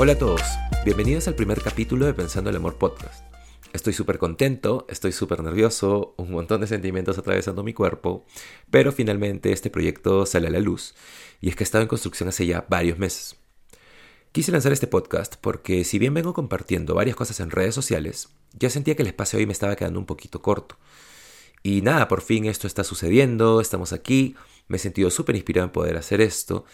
Hola a todos, bienvenidos al primer capítulo de Pensando el Amor Podcast. Estoy súper contento, estoy súper nervioso, un montón de sentimientos atravesando mi cuerpo, pero finalmente este proyecto sale a la luz y es que he estado en construcción hace ya varios meses. Quise lanzar este podcast porque si bien vengo compartiendo varias cosas en redes sociales, ya sentía que el espacio hoy me estaba quedando un poquito corto. Y nada, por fin esto está sucediendo, estamos aquí, me he sentido súper inspirado en poder hacer esto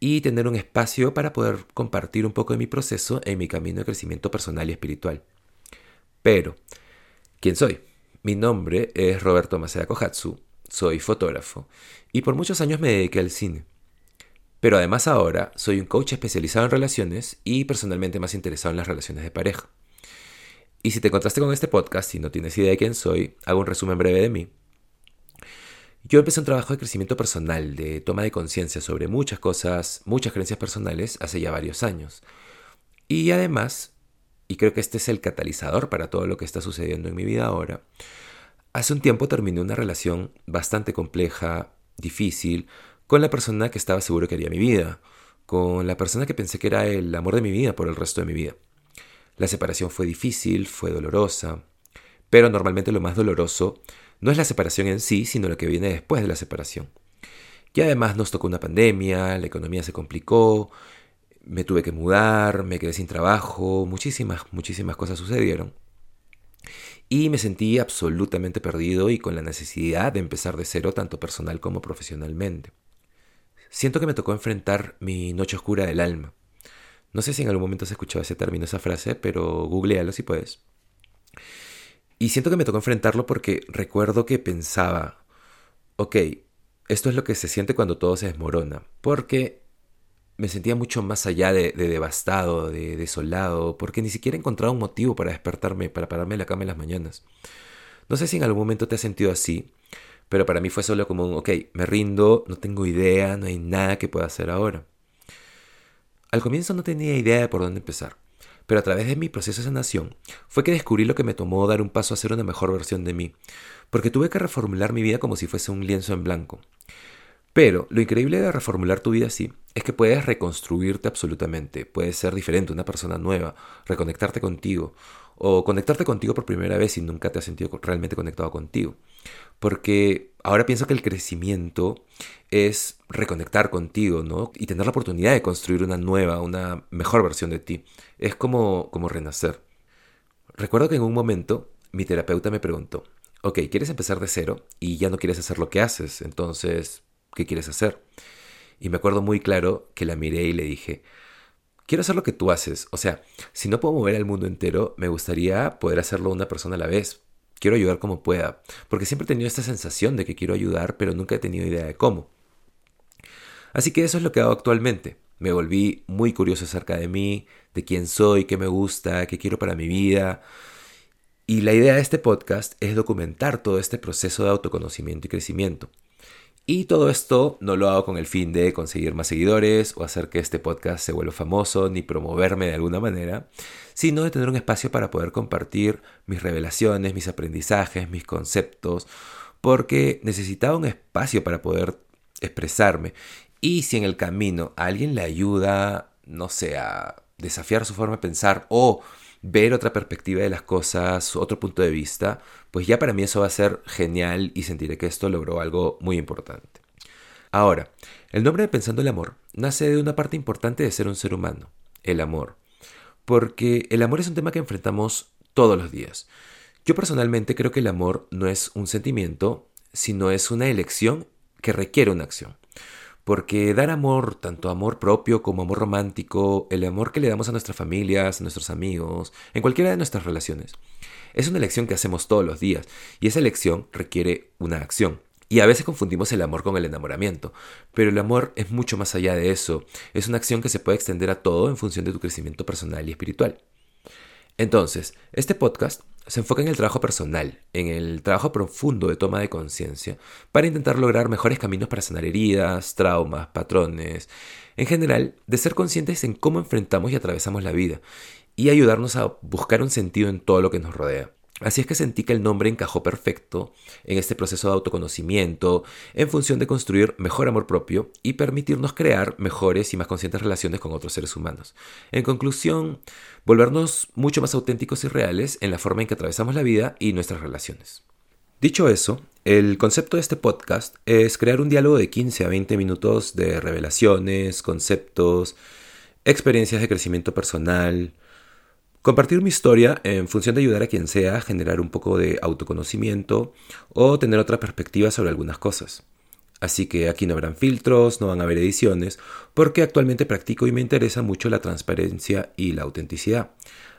y tener un espacio para poder compartir un poco de mi proceso en mi camino de crecimiento personal y espiritual. Pero, ¿quién soy? Mi nombre es Roberto Maceda Kohatsu, soy fotógrafo y por muchos años me dediqué al cine. Pero además ahora soy un coach especializado en relaciones y personalmente más interesado en las relaciones de pareja. Y si te encontraste con este podcast y no tienes idea de quién soy, hago un resumen breve de mí. Yo empecé un trabajo de crecimiento personal, de toma de conciencia sobre muchas cosas, muchas creencias personales hace ya varios años. Y además y creo que este es el catalizador para todo lo que está sucediendo en mi vida ahora, hace un tiempo terminé una relación bastante compleja, difícil, con la persona que estaba seguro que haría mi vida, con la persona que pensé que era el amor de mi vida por el resto de mi vida. La separación fue difícil, fue dolorosa, pero normalmente lo más doloroso no es la separación en sí, sino lo que viene después de la separación. Y además nos tocó una pandemia, la economía se complicó, me tuve que mudar, me quedé sin trabajo, muchísimas, muchísimas cosas sucedieron. Y me sentí absolutamente perdido y con la necesidad de empezar de cero tanto personal como profesionalmente. Siento que me tocó enfrentar mi noche oscura del alma. No sé si en algún momento has escuchado ese término, esa frase, pero googlealo si puedes. Y siento que me tocó enfrentarlo porque recuerdo que pensaba, ok, esto es lo que se siente cuando todo se desmorona. Porque me sentía mucho más allá de, devastado, de desolado, porque ni siquiera encontraba un motivo para despertarme, para pararme en la cama en las mañanas. No sé si en algún momento te has sentido así, pero para mí fue solo como un, ok, me rindo, no tengo idea, no hay nada que pueda hacer ahora. Al comienzo no tenía idea de por dónde empezar, pero a través de mi proceso de sanación fue que descubrí lo que me tomó dar un paso a ser una mejor versión de mí, porque tuve que reformular mi vida como si fuese un lienzo en blanco. Pero lo increíble de reformular tu vida así es que puedes reconstruirte absolutamente, puedes ser diferente, una persona nueva, reconectarte contigo o conectarte contigo por primera vez si nunca te has sentido realmente conectado contigo. Porque ahora pienso que el crecimiento es reconectar contigo, ¿no? Y tener la oportunidad de construir una nueva, una mejor versión de ti. Es como, como renacer. Recuerdo que en un momento mi terapeuta me preguntó, ok, ¿quieres empezar de cero y ya no quieres hacer lo que haces? Entonces, ¿qué quieres hacer? Y me acuerdo muy claro que la miré y le dije, quiero hacer lo que tú haces. O sea, si no puedo mover al mundo entero, me gustaría poder hacerlo una persona a la vez. Quiero ayudar como pueda, porque siempre he tenido esta sensación de que quiero ayudar, pero nunca he tenido idea de cómo. Así que eso es lo que hago actualmente. Me volví muy curioso acerca de mí, de quién soy, qué me gusta, qué quiero para mi vida. Y la idea de este podcast es documentar todo este proceso de autoconocimiento y crecimiento. Y todo esto no lo hago con el fin de conseguir más seguidores o hacer que este podcast se vuelva famoso ni promoverme de alguna manera, sino de tener un espacio para poder compartir mis revelaciones, mis aprendizajes, mis conceptos, porque necesitaba un espacio para poder expresarme. Y si en el camino alguien le ayuda, no sé, a desafiar su forma de pensar o ver otra perspectiva de las cosas, otro punto de vista, pues ya para mí eso va a ser genial y sentiré que esto logró algo muy importante. Ahora, el nombre de Pensando el Amor nace de una parte importante de ser un ser humano, el amor. Porque el amor es un tema que enfrentamos todos los días. Yo personalmente creo que el amor no es un sentimiento, sino es una elección que requiere una acción. Porque dar amor, tanto amor propio como amor romántico, el amor que le damos a nuestras familias, a nuestros amigos, en cualquiera de nuestras relaciones, es una elección que hacemos todos los días y esa elección requiere una acción. Y a veces confundimos el amor con el enamoramiento, pero el amor es mucho más allá de eso, es una acción que se puede extender a todo en función de tu crecimiento personal y espiritual. Entonces, este podcast se enfoca en el trabajo personal, en el trabajo profundo de toma de conciencia, para intentar lograr mejores caminos para sanar heridas, traumas, patrones, en general, de ser conscientes en cómo enfrentamos y atravesamos la vida, y ayudarnos a buscar un sentido en todo lo que nos rodea. Así es que sentí que el nombre encajó perfecto en este proceso de autoconocimiento en función de construir mejor amor propio y permitirnos crear mejores y más conscientes relaciones con otros seres humanos. En conclusión, volvernos mucho más auténticos y reales en la forma en que atravesamos la vida y nuestras relaciones. Dicho eso, el concepto de este podcast es crear un diálogo de 15 a 20 minutos de revelaciones, conceptos, experiencias de crecimiento personal, Compartir mi historia en función de ayudar a quien sea a generar un poco de autoconocimiento o tener otra perspectiva sobre algunas cosas. Así que aquí no habrán filtros, no van a haber ediciones, porque actualmente practico y me interesa mucho la transparencia y la autenticidad.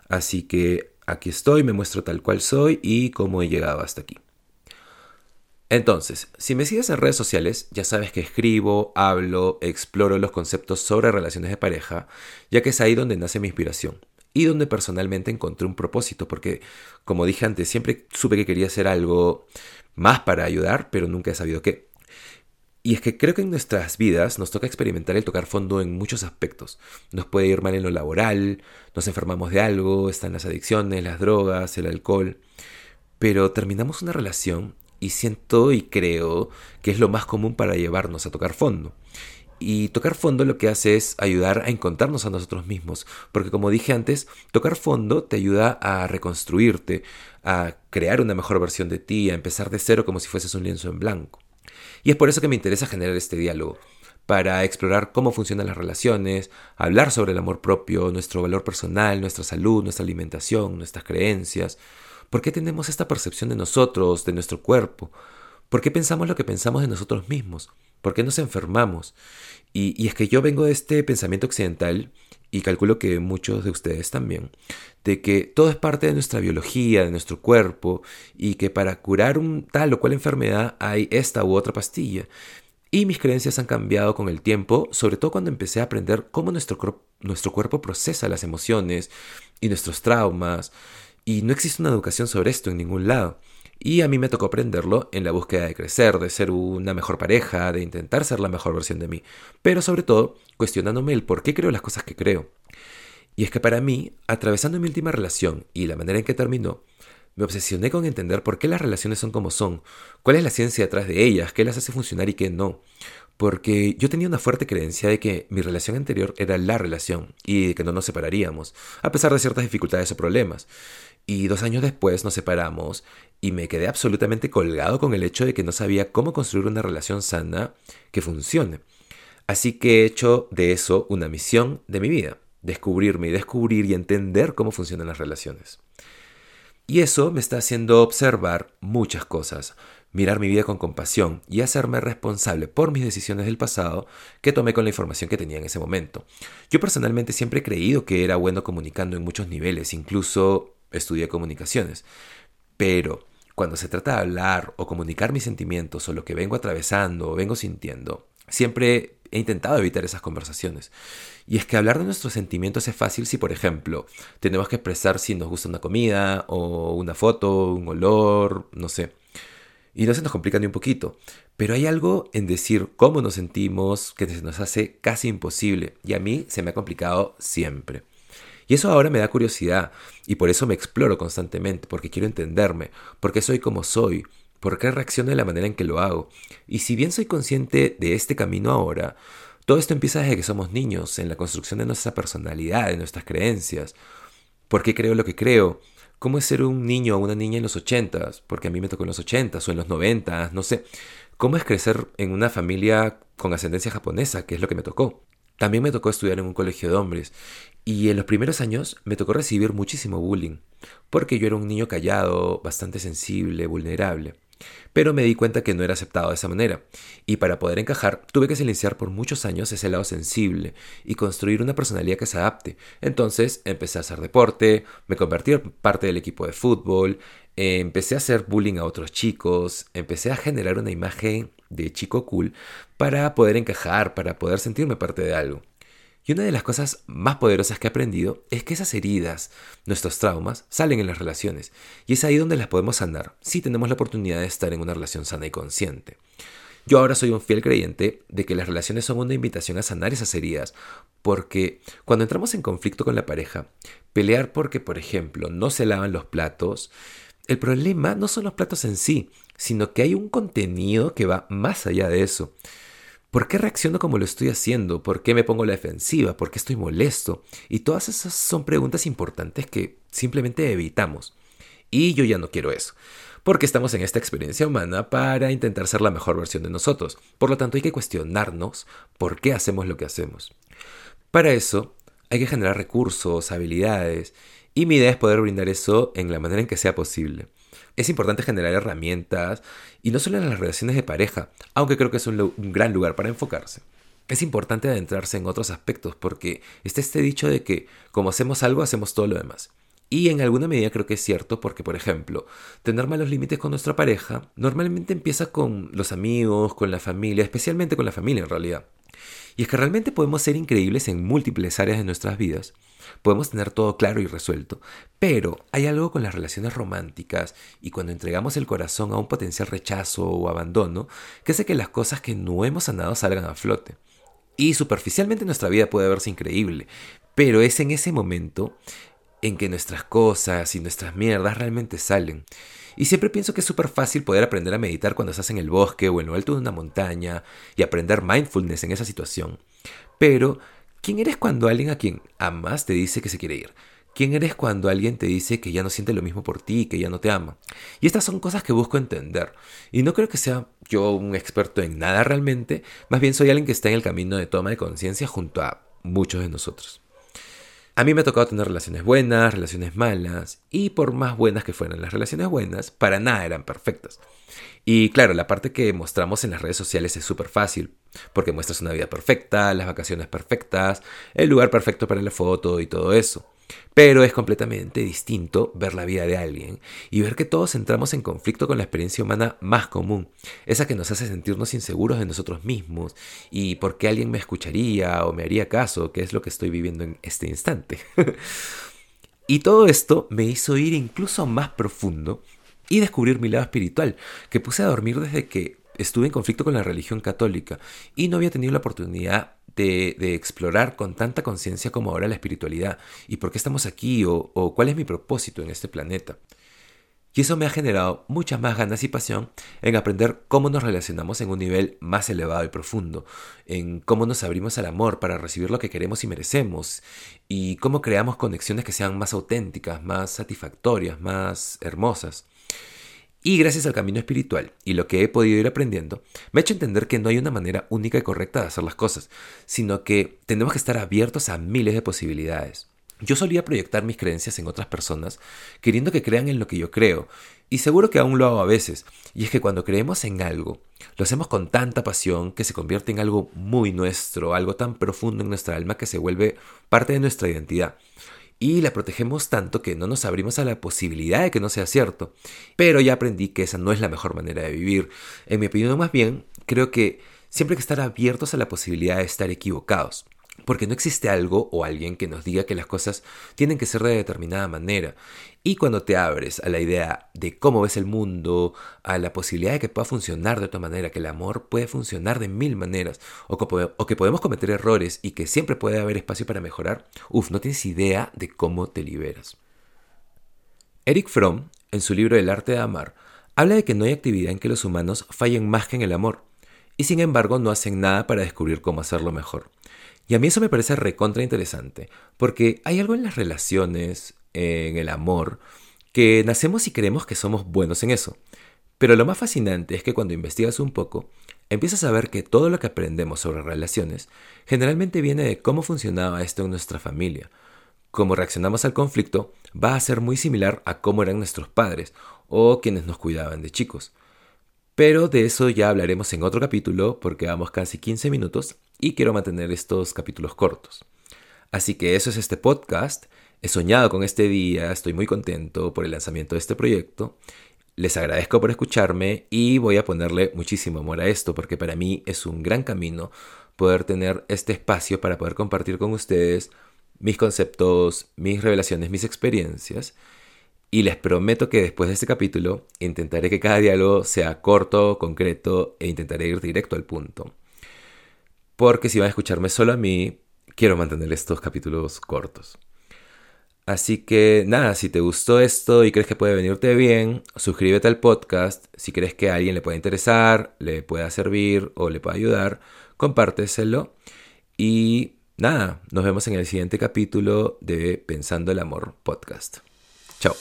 Así que aquí estoy, me muestro tal cual soy y cómo he llegado hasta aquí. Entonces, si me sigues en redes sociales, ya sabes que escribo, hablo, exploro los conceptos sobre relaciones de pareja, ya que es ahí donde nace mi inspiración y donde personalmente encontré un propósito, porque como dije antes, siempre supe que quería hacer algo más para ayudar, pero nunca he sabido qué. Y es que creo que en nuestras vidas nos toca experimentar el tocar fondo en muchos aspectos. Nos puede ir mal en lo laboral, nos enfermamos de algo, están las adicciones, las drogas, el alcohol. Pero terminamos una relación y siento y creo que es lo más común para llevarnos a tocar fondo. Y tocar fondo lo que hace es ayudar a encontrarnos a nosotros mismos, porque como dije antes, tocar fondo te ayuda a reconstruirte, a crear una mejor versión de ti, a empezar de cero como si fueses un lienzo en blanco. Y es por eso que me interesa generar este diálogo, para explorar cómo funcionan las relaciones, hablar sobre el amor propio, nuestro valor personal, nuestra salud, nuestra alimentación, nuestras creencias, por qué tenemos esta percepción de nosotros, de nuestro cuerpo, por qué pensamos lo que pensamos de nosotros mismos, ¿Por qué nos enfermamos? Y, es que yo vengo de este pensamiento occidental y calculo que muchos de ustedes también, de que todo es parte de nuestra biología, de nuestro cuerpo, y que para curar un tal o cual enfermedad hay esta u otra pastilla. Y mis creencias han cambiado con el tiempo, sobre todo cuando empecé a aprender cómo nuestro, nuestro cuerpo procesa las emociones y nuestros traumas, y no existe una educación sobre esto en ningún lado. Y a mí me tocó aprenderlo en la búsqueda de crecer, de ser una mejor pareja, de intentar ser la mejor versión de mí, pero sobre todo cuestionándome el por qué creo las cosas que creo. Y es que para mí, atravesando mi última relación y la manera en que terminó, me obsesioné con entender por qué las relaciones son como son, cuál es la ciencia detrás de ellas, qué las hace funcionar y qué no. Porque yo tenía una fuerte creencia de que mi relación anterior era la relación y de que no nos separaríamos, a pesar de ciertas dificultades o problemas. Y dos años después nos separamos y me quedé absolutamente colgado con el hecho de que no sabía cómo construir una relación sana que funcione. Así que he hecho de eso una misión de mi vida, descubrirme y descubrir y entender cómo funcionan las relaciones. Y eso me está haciendo observar muchas cosas, mirar mi vida con compasión y hacerme responsable por mis decisiones del pasado que tomé con la información que tenía en ese momento. Yo personalmente siempre he creído que era bueno comunicando en muchos niveles, incluso estudié comunicaciones. Pero cuando se trata de hablar o comunicar mis sentimientos o lo que vengo atravesando o vengo sintiendo, siempre he intentado evitar esas conversaciones. Y es que hablar de nuestros sentimientos es fácil si, por ejemplo, tenemos que expresar si nos gusta una comida o una foto, un olor, no sé. Y no se nos complica ni un poquito. Pero hay algo en decir cómo nos sentimos que se nos hace casi imposible. Y a mí se me ha complicado siempre. Y eso ahora me da curiosidad y por eso me exploro constantemente, porque quiero entenderme, porque soy como soy, por qué reacciono de la manera en que lo hago. Y si bien soy consciente de este camino ahora, todo esto empieza desde que somos niños, en la construcción de nuestra personalidad, de nuestras creencias. ¿Por qué creo lo que creo? ¿Cómo es ser un niño o una niña en los ochentas? Porque a mí me tocó en los ochentas o en los noventas, no sé. ¿Cómo es crecer en una familia con ascendencia japonesa, que es lo que me tocó? También me tocó estudiar en un colegio de hombres y en los primeros años me tocó recibir muchísimo bullying, porque yo era un niño callado, bastante sensible, vulnerable. Pero me di cuenta que no era aceptado de esa manera, y para poder encajar tuve que silenciar por muchos años ese lado sensible y construir una personalidad que se adapte. Entonces empecé a hacer deporte, me convertí en parte del equipo de fútbol, empecé a hacer bullying a otros chicos, empecé a generar una imagen de chico cool para poder encajar, para poder sentirme parte de algo. Y una de las cosas más poderosas que he aprendido es que esas heridas, nuestros traumas, salen en las relaciones. Y es ahí donde las podemos sanar, si tenemos la oportunidad de estar en una relación sana y consciente. Yo ahora soy un fiel creyente de que las relaciones son una invitación a sanar esas heridas, porque cuando entramos en conflicto con la pareja, pelear porque, por ejemplo, no se lavan los platos, el problema no son los platos en sí, sino que hay un contenido que va más allá de eso. ¿Por qué reacciono como lo estoy haciendo? ¿Por qué me pongo la defensiva? ¿Por qué estoy molesto? Y todas esas son preguntas importantes que simplemente evitamos. Y yo ya no quiero eso. Porque estamos en esta experiencia humana para intentar ser la mejor versión de nosotros. Por lo tanto, hay que cuestionarnos por qué hacemos lo que hacemos. Para eso, hay que generar recursos, habilidades, y mi idea es poder brindar eso en la manera en que sea posible. Es importante generar herramientas, y no solo en las relaciones de pareja, aunque creo que es un, gran lugar para enfocarse. Es importante adentrarse en otros aspectos porque está este dicho de que como hacemos algo, hacemos todo lo demás. Y en alguna medida creo que es cierto porque, por ejemplo, tener malos límites con nuestra pareja normalmente empieza con los amigos, con la familia, especialmente con la familia en realidad. Y es que realmente podemos ser increíbles en múltiples áreas de nuestras vidas. Podemos tener todo claro y resuelto. Pero hay algo con las relaciones románticas y cuando entregamos el corazón a un potencial rechazo o abandono que hace que las cosas que no hemos sanado salgan a flote. Y superficialmente nuestra vida puede verse increíble, pero es en ese momento en que nuestras cosas y nuestras mierdas realmente salen. Y siempre pienso que es súper fácil poder aprender a meditar cuando estás en el bosque o en lo alto de una montaña y aprender mindfulness en esa situación. Pero, ¿quién eres cuando alguien a quien amas te dice que se quiere ir? ¿Quién eres cuando alguien te dice que ya no siente lo mismo por ti, que ya no te ama? Y estas son cosas que busco entender. Y no creo que sea yo un experto en nada realmente, más bien soy alguien que está en el camino de toma de conciencia junto a muchos de nosotros. A mí me ha tocado tener relaciones buenas, relaciones malas, y por más buenas que fueran las relaciones buenas, para nada eran perfectas. Y claro, la parte que mostramos en las redes sociales es súper fácil, porque muestras una vida perfecta, las vacaciones perfectas, el lugar perfecto para la foto y todo eso. Pero es completamente distinto ver la vida de alguien y ver que todos entramos en conflicto con la experiencia humana más común, esa que nos hace sentirnos inseguros de nosotros mismos y por qué alguien me escucharía o me haría caso, que es lo que estoy viviendo en este instante. y todo esto me hizo ir incluso más profundo y descubrir mi lado espiritual, que puse a dormir desde que estuve en conflicto con la religión católica y no había tenido la oportunidad de, explorar con tanta conciencia como ahora la espiritualidad y por qué estamos aquí o, o cuál es mi propósito en este planeta. Y eso me ha generado muchas más ganas y pasión en aprender cómo nos relacionamos en un nivel más elevado y profundo, en cómo nos abrimos al amor para recibir lo que queremos y merecemos, y cómo creamos conexiones que sean más auténticas, más satisfactorias, más hermosas. Y gracias al camino espiritual y lo que he podido ir aprendiendo, me ha hecho entender que no hay una manera única y correcta de hacer las cosas, sino que tenemos que estar abiertos a miles de posibilidades. Yo solía proyectar mis creencias en otras personas, queriendo que crean en lo que yo creo, y seguro que aún lo hago a veces, y es que cuando creemos en algo, lo hacemos con tanta pasión que se convierte en algo muy nuestro, algo tan profundo en nuestra alma que se vuelve parte de nuestra identidad y la protegemos tanto que no nos abrimos a la posibilidad de que no sea cierto. Pero ya aprendí que esa no es la mejor manera de vivir. En mi opinión, más bien, creo que siempre hay que estar abiertos a la posibilidad de estar equivocados. Porque no existe algo o alguien que nos diga que las cosas tienen que ser de determinada manera. Y cuando te abres a la idea de cómo ves el mundo, a la posibilidad de que pueda funcionar de otra manera, que el amor puede funcionar de mil maneras, o que, podemos cometer errores y que siempre puede haber espacio para mejorar, uff, no tienes idea de cómo te liberas. Eric Fromm, en su libro El arte de amar, habla de que no hay actividad en que los humanos fallen más que en el amor, y sin embargo no hacen nada para descubrir cómo hacerlo mejor. Y a mí eso me parece recontra interesante, porque hay algo en las relaciones, en el amor, que nacemos y creemos que somos buenos en eso. Pero lo más fascinante es que cuando investigas un poco, empiezas a ver que todo lo que aprendemos sobre relaciones generalmente viene de cómo funcionaba esto en nuestra familia. Cómo reaccionamos al conflicto va a ser muy similar a cómo eran nuestros padres o quienes nos cuidaban de chicos. Pero de eso ya hablaremos en otro capítulo porque vamos casi 15 minutos y quiero mantener estos capítulos cortos. Así que eso es este podcast. He soñado con este día, estoy muy contento por el lanzamiento de este proyecto. Les agradezco por escucharme y voy a ponerle muchísimo amor a esto porque para mí es un gran camino poder tener este espacio para poder compartir con ustedes mis conceptos, mis revelaciones, mis experiencias y les prometo que después de este capítulo intentaré que cada diálogo sea corto, concreto e intentaré ir directo al punto. Porque si van a escucharme solo a mí, quiero mantener estos capítulos cortos. Así que nada, si te gustó esto y crees que puede venirte bien, suscríbete al podcast. Si crees que a alguien le puede interesar, le pueda servir o le pueda ayudar, compárteselo. Y nada, nos vemos en el siguiente capítulo de Pensando el Amor podcast. Chao.